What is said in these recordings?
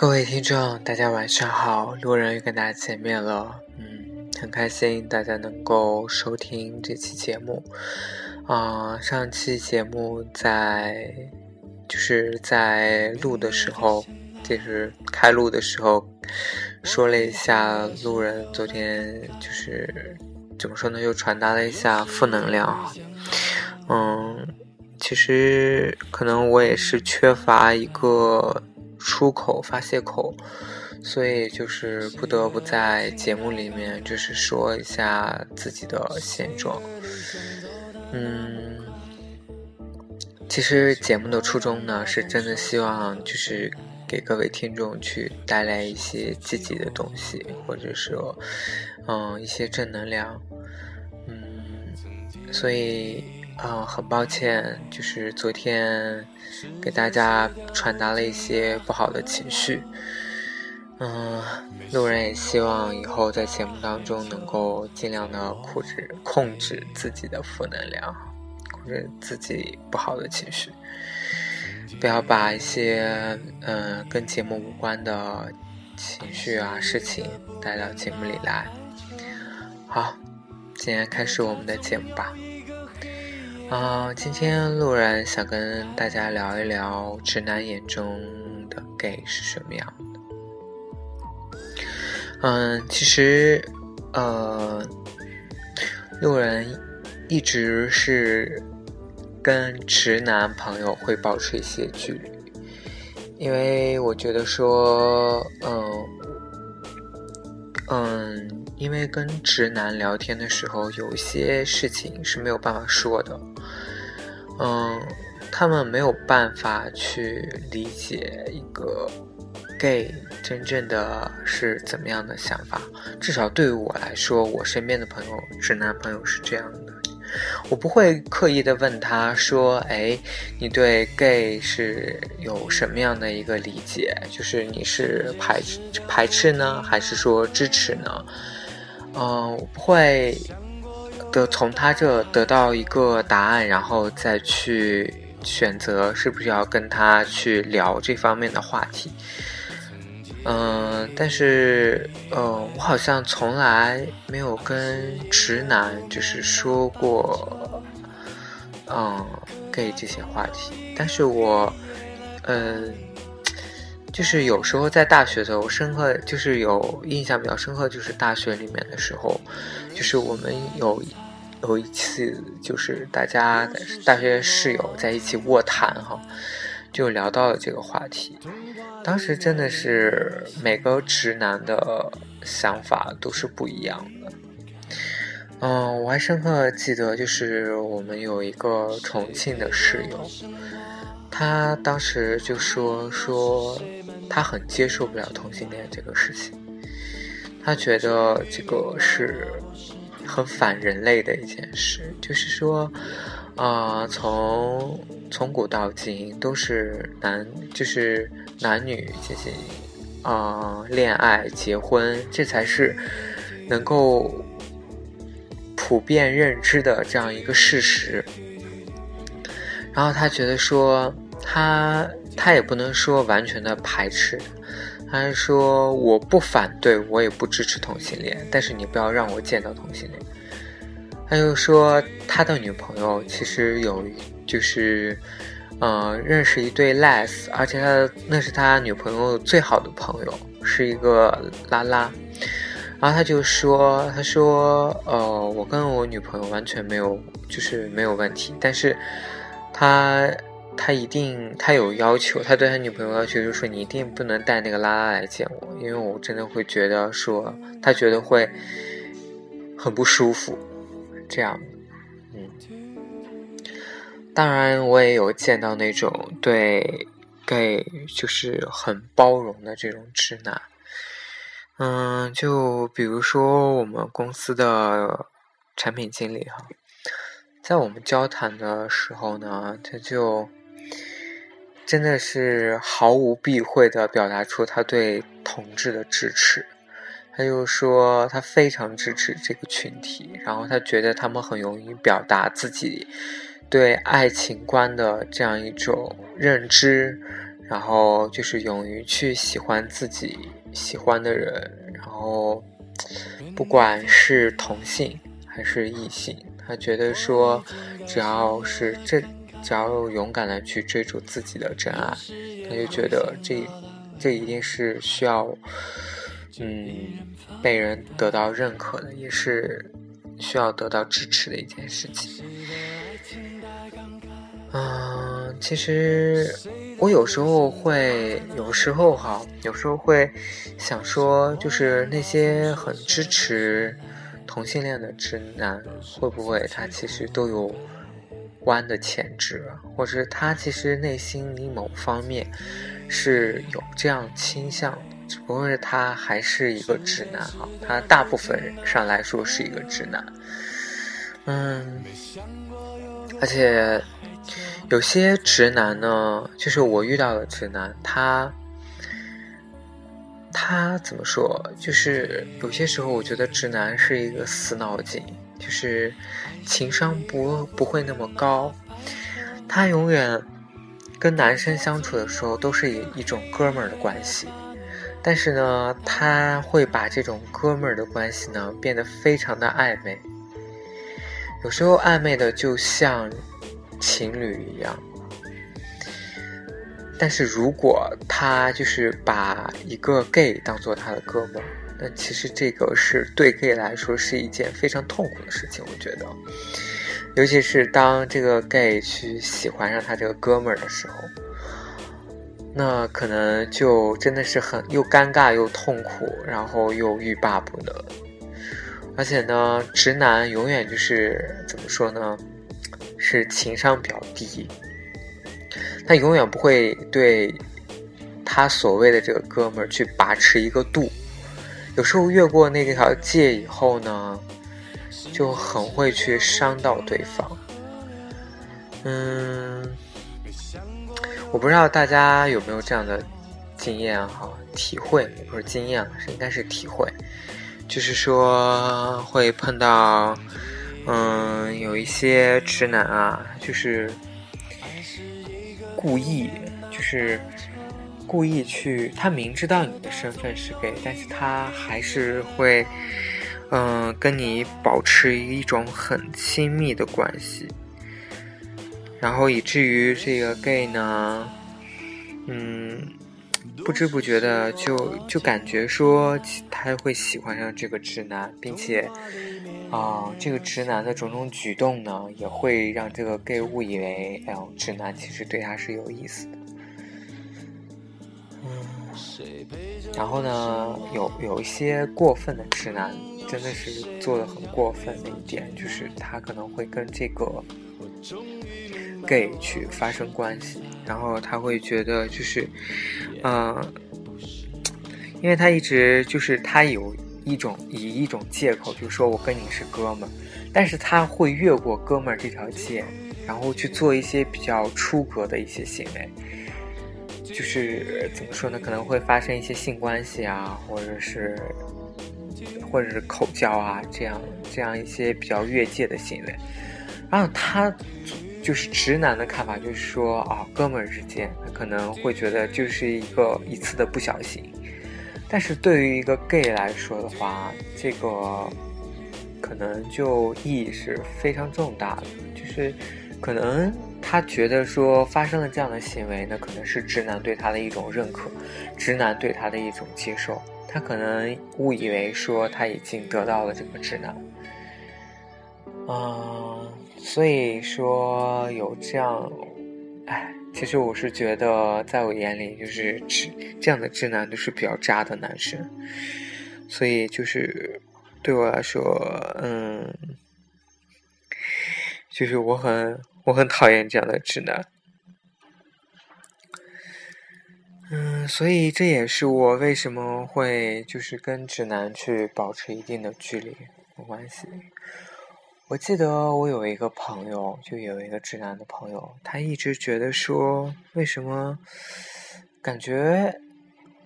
各位听众，大家晚上好，路人又跟大家见面了，嗯，很开心大家能够收听这期节目，啊，上期节目在就是在录的时候，就是开录的时候，说了一下路人昨天就是怎么说呢，又传达了一下负能量，嗯，其实可能我也是缺乏一个。出口发泄口，所以就是不得不在节目里面就是说一下自己的现状。嗯，其实节目的初衷呢，是真的希望就是给各位听众去带来一些积极的东西，或者说，嗯，一些正能量。嗯，所以。嗯，很抱歉，就是昨天给大家传达了一些不好的情绪。嗯，路人也希望以后在节目当中能够尽量的控制控制自己的负能量，控制自己不好的情绪，不要把一些嗯跟节目无关的情绪啊事情带到节目里来。好，今天开始我们的节目吧。啊，今天路人想跟大家聊一聊直男眼中的 gay 是什么样的。嗯，其实，呃，路人一直是跟直男朋友会保持一些距离，因为我觉得说，嗯，嗯。因为跟直男聊天的时候，有些事情是没有办法说的，嗯，他们没有办法去理解一个 gay 真正的是怎么样的想法，至少对于我来说，我身边的朋友，直男朋友是这样的。我不会刻意的问他说：“哎，你对 gay 是有什么样的一个理解？就是你是排排斥呢，还是说支持呢？”嗯，我不会得从他这得到一个答案，然后再去选择是不是要跟他去聊这方面的话题。嗯，但是，呃，我好像从来没有跟直男就是说过，嗯，gay 这些话题。但是我，嗯，就是有时候在大学的时候，深刻就是有印象比较深刻，就是大学里面的时候，就是我们有有一次，就是大家大学室友在一起卧谈哈。就聊到了这个话题，当时真的是每个直男的想法都是不一样的。嗯，我还深刻记得，就是我们有一个重庆的室友，他当时就说说他很接受不了同性恋这个事情，他觉得这个是很反人类的一件事，就是说。啊，从从古到今都是男，就是男女进行啊恋爱、结婚，这才是能够普遍认知的这样一个事实。然后他觉得说，他他也不能说完全的排斥，他是说我不反对，我也不支持同性恋，但是你不要让我见到同性恋。他又说，他的女朋友其实有，就是，嗯，认识一对 les，而且他那是他女朋友最好的朋友，是一个拉拉。然后他就说，他说，呃，我跟我女朋友完全没有，就是没有问题，但是他他一定他有要求，他对他女朋友要求就是说，你一定不能带那个拉拉来见我，因为我真的会觉得说，他觉得会很不舒服。这样，嗯，当然我也有见到那种对 gay 就是很包容的这种直男，嗯，就比如说我们公司的产品经理哈，在我们交谈的时候呢，他就真的是毫无避讳的表达出他对同志的支持。他又说，他非常支持这个群体，然后他觉得他们很容易表达自己对爱情观的这样一种认知，然后就是勇于去喜欢自己喜欢的人，然后不管是同性还是异性，他觉得说只要是这只要勇敢的去追逐自己的真爱，他就觉得这这一定是需要嗯被人得到认可的，也是需要得到支持的一件事情。嗯，其实我有时候会，有时候哈，有时候会想说，就是那些很支持同性恋的直男，会不会他其实都有弯的潜质，或者他其实内心里某方面是有这样倾向，只不过是他还是一个直男啊，他大部分上来说是一个直男，嗯，而且。有些直男呢，就是我遇到的直男，他他怎么说？就是有些时候，我觉得直男是一个死脑筋，就是情商不不会那么高。他永远跟男生相处的时候，都是以一种哥们儿的关系，但是呢，他会把这种哥们儿的关系呢，变得非常的暧昧，有时候暧昧的就像。情侣一样，但是如果他就是把一个 gay 当做他的哥们儿，那其实这个是对 gay 来说是一件非常痛苦的事情。我觉得，尤其是当这个 gay 去喜欢上他这个哥们儿的时候，那可能就真的是很又尴尬又痛苦，然后又欲罢不能。而且呢，直男永远就是怎么说呢？是情商比较低，他永远不会对他所谓的这个哥们儿去把持一个度，有时候越过那条界以后呢，就很会去伤到对方。嗯，我不知道大家有没有这样的经验哈，体会也不是经验，是应该是体会，就是说会碰到。嗯，有一些直男啊，就是故意，就是故意去，他明知道你的身份是 gay，但是他还是会，嗯，跟你保持一种很亲密的关系，然后以至于这个 gay 呢，嗯，不知不觉的就就感觉说他会喜欢上这个直男，并且。啊，这个直男的种种举动呢，也会让这个 gay 误以为，哎呦，直男其实对他是有意思的。然后呢，有有一些过分的直男，真的是做的很过分的一点，就是他可能会跟这个 gay 去发生关系，然后他会觉得就是，嗯，因为他一直就是他有。一种以一种借口，就说我跟你是哥们儿，但是他会越过哥们儿这条界，然后去做一些比较出格的一些行为，就是怎么说呢？可能会发生一些性关系啊，或者是或者是口交啊，这样这样一些比较越界的行为。然后他就是直男的看法，就是说啊，哥们儿之间可能会觉得就是一个一次的不小心。但是对于一个 gay 来说的话，这个可能就意义是非常重大的。就是可能他觉得说发生了这样的行为，那可能是直男对他的一种认可，直男对他的一种接受。他可能误以为说他已经得到了这个直男，嗯，所以说有这样，哎。其实我是觉得，在我眼里，就是直这样的直男都是比较渣的男生，所以就是对我来说，嗯，就是我很我很讨厌这样的直男，嗯，所以这也是我为什么会就是跟直男去保持一定的距离的关系。我记得我有一个朋友，就有一个直男的朋友，他一直觉得说，为什么感觉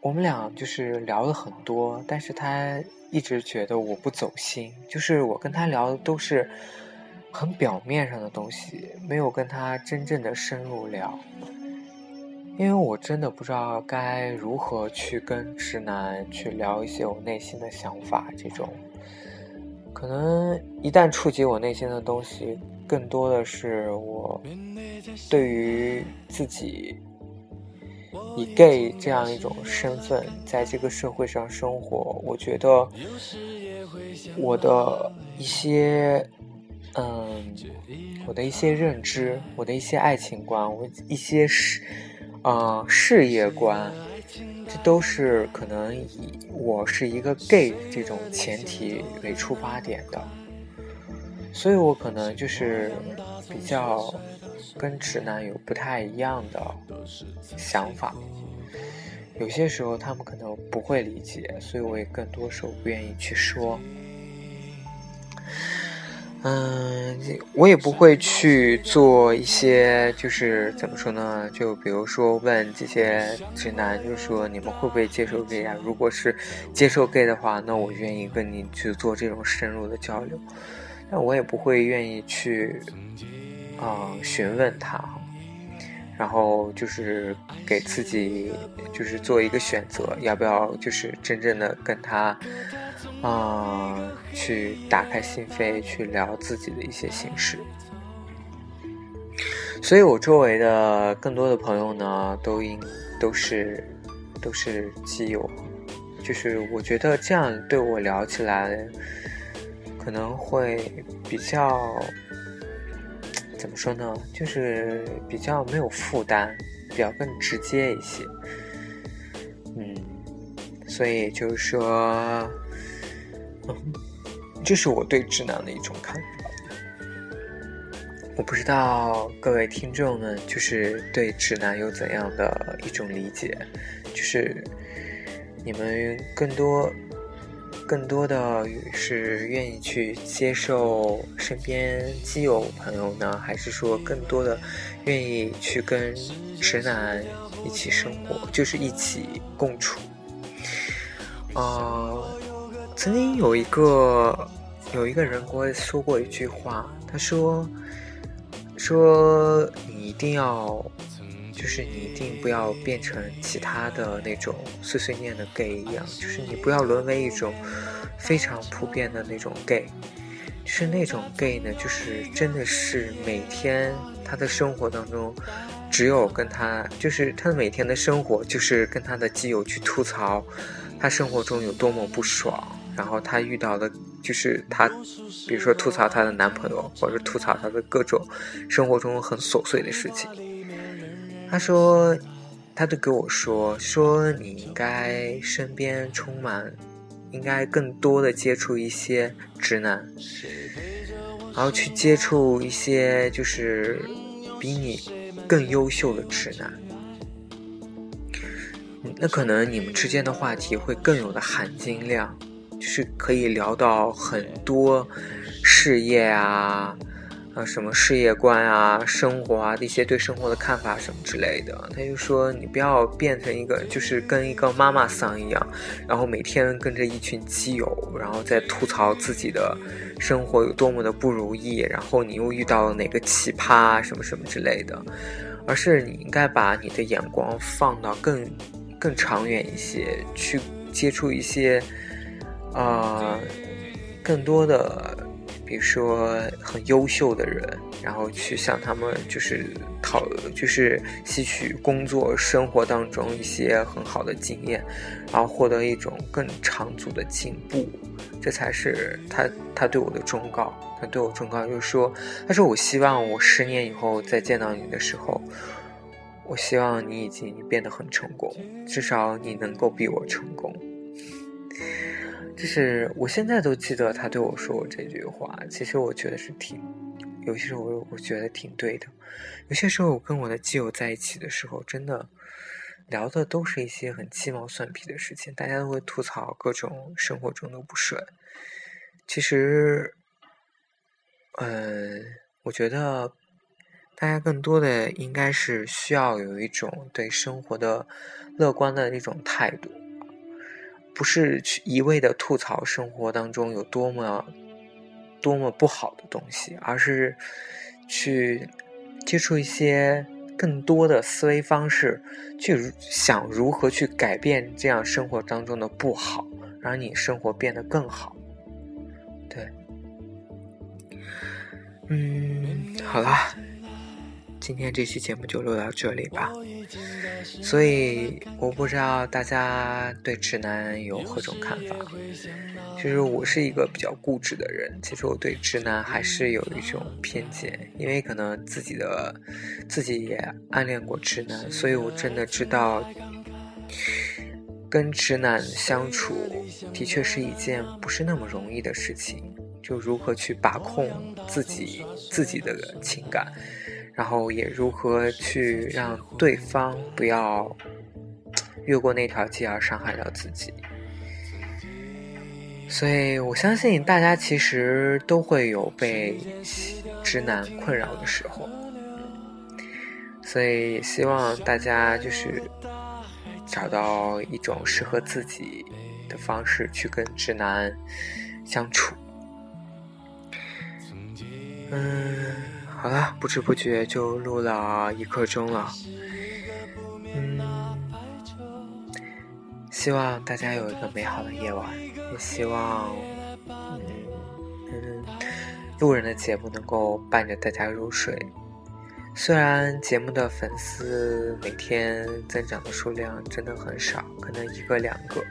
我们俩就是聊了很多，但是他一直觉得我不走心，就是我跟他聊的都是很表面上的东西，没有跟他真正的深入聊。因为我真的不知道该如何去跟直男去聊一些我内心的想法，这种可能一旦触及我内心的东西，更多的是我对于自己以 gay 这样一种身份在这个社会上生活，我觉得我的一些嗯，我的一些认知，我的一些爱情观，我一些事。啊，事业观，这都是可能以我是一个 gay 这种前提为出发点的，所以我可能就是比较跟直男有不太一样的想法，有些时候他们可能不会理解，所以我也更多时候不愿意去说。嗯，我也不会去做一些，就是怎么说呢？就比如说问这些直男，就是说你们会不会接受 gay 啊？如果是接受 gay 的话，那我愿意跟你去做这种深入的交流。但我也不会愿意去，啊，询问他，然后就是给自己就是做一个选择，要不要就是真正的跟他。啊，去打开心扉，去聊自己的一些心事。所以我周围的更多的朋友呢，都应都是都是基友，就是我觉得这样对我聊起来，可能会比较怎么说呢？就是比较没有负担，比较更直接一些。嗯，所以就是说。这是我对直男的一种看法。我不知道各位听众们，就是对直男有怎样的一种理解？就是你们更多、更多的是愿意去接受身边基友朋友呢，还是说更多的愿意去跟直男一起生活，就是一起共处？啊。曾经有一个有一个人跟我说过一句话，他说：“说你一定要，就是你一定不要变成其他的那种碎碎念的 gay 一样，就是你不要沦为一种非常普遍的那种 gay，是那种 gay 呢，就是真的是每天他的生活当中，只有跟他，就是他每天的生活就是跟他的基友去吐槽他生活中有多么不爽。”然后她遇到的，就是她，比如说吐槽她的男朋友，或者吐槽她的各种生活中很琐碎的事情。她说，她都给我说，说你应该身边充满，应该更多的接触一些直男，然后去接触一些就是比你更优秀的直男，那可能你们之间的话题会更有的含金量。就是可以聊到很多事业啊，啊什么事业观啊、生活啊一些对生活的看法什么之类的。他就说你不要变成一个就是跟一个妈妈桑一样，然后每天跟着一群基友，然后在吐槽自己的生活有多么的不如意，然后你又遇到了哪个奇葩什么什么之类的，而是你应该把你的眼光放到更更长远一些，去接触一些。啊，更多的，比如说很优秀的人，然后去向他们就是讨，就是吸取工作生活当中一些很好的经验，然后获得一种更长足的进步，这才是他他对我的忠告。他对我忠告就是说，他说我希望我十年以后再见到你的时候，我希望你已经变得很成功，至少你能够比我成功。就是我现在都记得他对我说过这句话。其实我觉得是挺，有些时候我我觉得挺对的。有些时候我跟我的基友在一起的时候，真的聊的都是一些很鸡毛蒜皮的事情，大家都会吐槽各种生活中的不顺。其实，嗯，我觉得大家更多的应该是需要有一种对生活的乐观的一种态度。不是去一味的吐槽生活当中有多么多么不好的东西，而是去接触一些更多的思维方式，去想如何去改变这样生活当中的不好，让你生活变得更好。对，嗯，好啦。今天这期节目就录到这里吧，所以我不知道大家对直男有何种看法。其实我是一个比较固执的人，其实我对直男还是有一种偏见，因为可能自己的自己也暗恋过直男，所以我真的知道，跟直男相处的确是一件不是那么容易的事情。就如何去把控自己自己的情感。然后也如何去让对方不要越过那条界而伤害到自己？所以我相信大家其实都会有被直男困扰的时候，所以也希望大家就是找到一种适合自己的方式去跟直男相处。嗯。好了，不知不觉就录了一刻钟了。嗯，希望大家有一个美好的夜晚，也希望嗯嗯路人的节目能够伴着大家入睡。虽然节目的粉丝每天增长的数量真的很少，可能一个两个，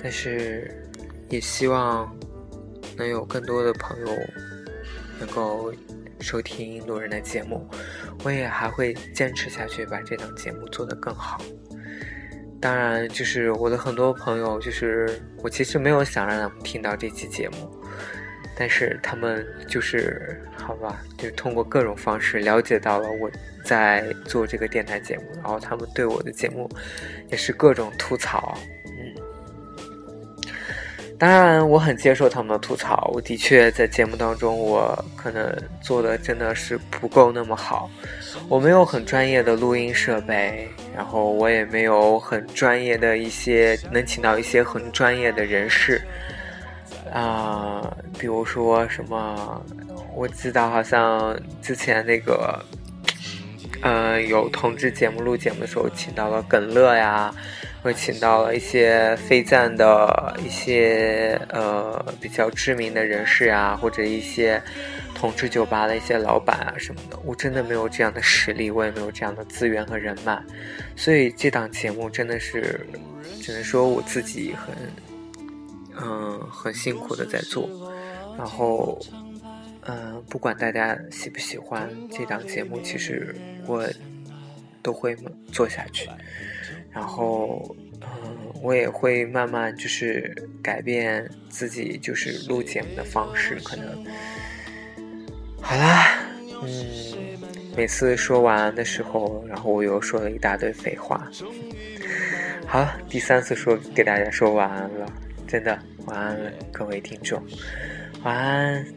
但是也希望能有更多的朋友能够。收听路人的节目，我也还会坚持下去，把这档节目做得更好。当然，就是我的很多朋友，就是我其实没有想让他们听到这期节目，但是他们就是好吧，就通过各种方式了解到了我在做这个电台节目，然后他们对我的节目也是各种吐槽。当然，我很接受他们的吐槽。我的确在节目当中，我可能做的真的是不够那么好。我没有很专业的录音设备，然后我也没有很专业的一些能请到一些很专业的人士啊，比如说什么，我记得好像之前那个，呃，有同志节目录节目的时候，请到了耿乐呀。会请到了一些非赞的一些呃比较知名的人士啊，或者一些同志酒吧的一些老板啊什么的。我真的没有这样的实力，我也没有这样的资源和人脉，所以这档节目真的是只能说我自己很嗯很辛苦的在做。然后嗯，不管大家喜不喜欢这档节目，其实我都会做下去。然后，嗯，我也会慢慢就是改变自己，就是录节目的方式，可能。好啦，嗯，每次说晚安的时候，然后我又说了一大堆废话。好，第三次说给大家说晚安了，真的晚安了，各位听众，晚安。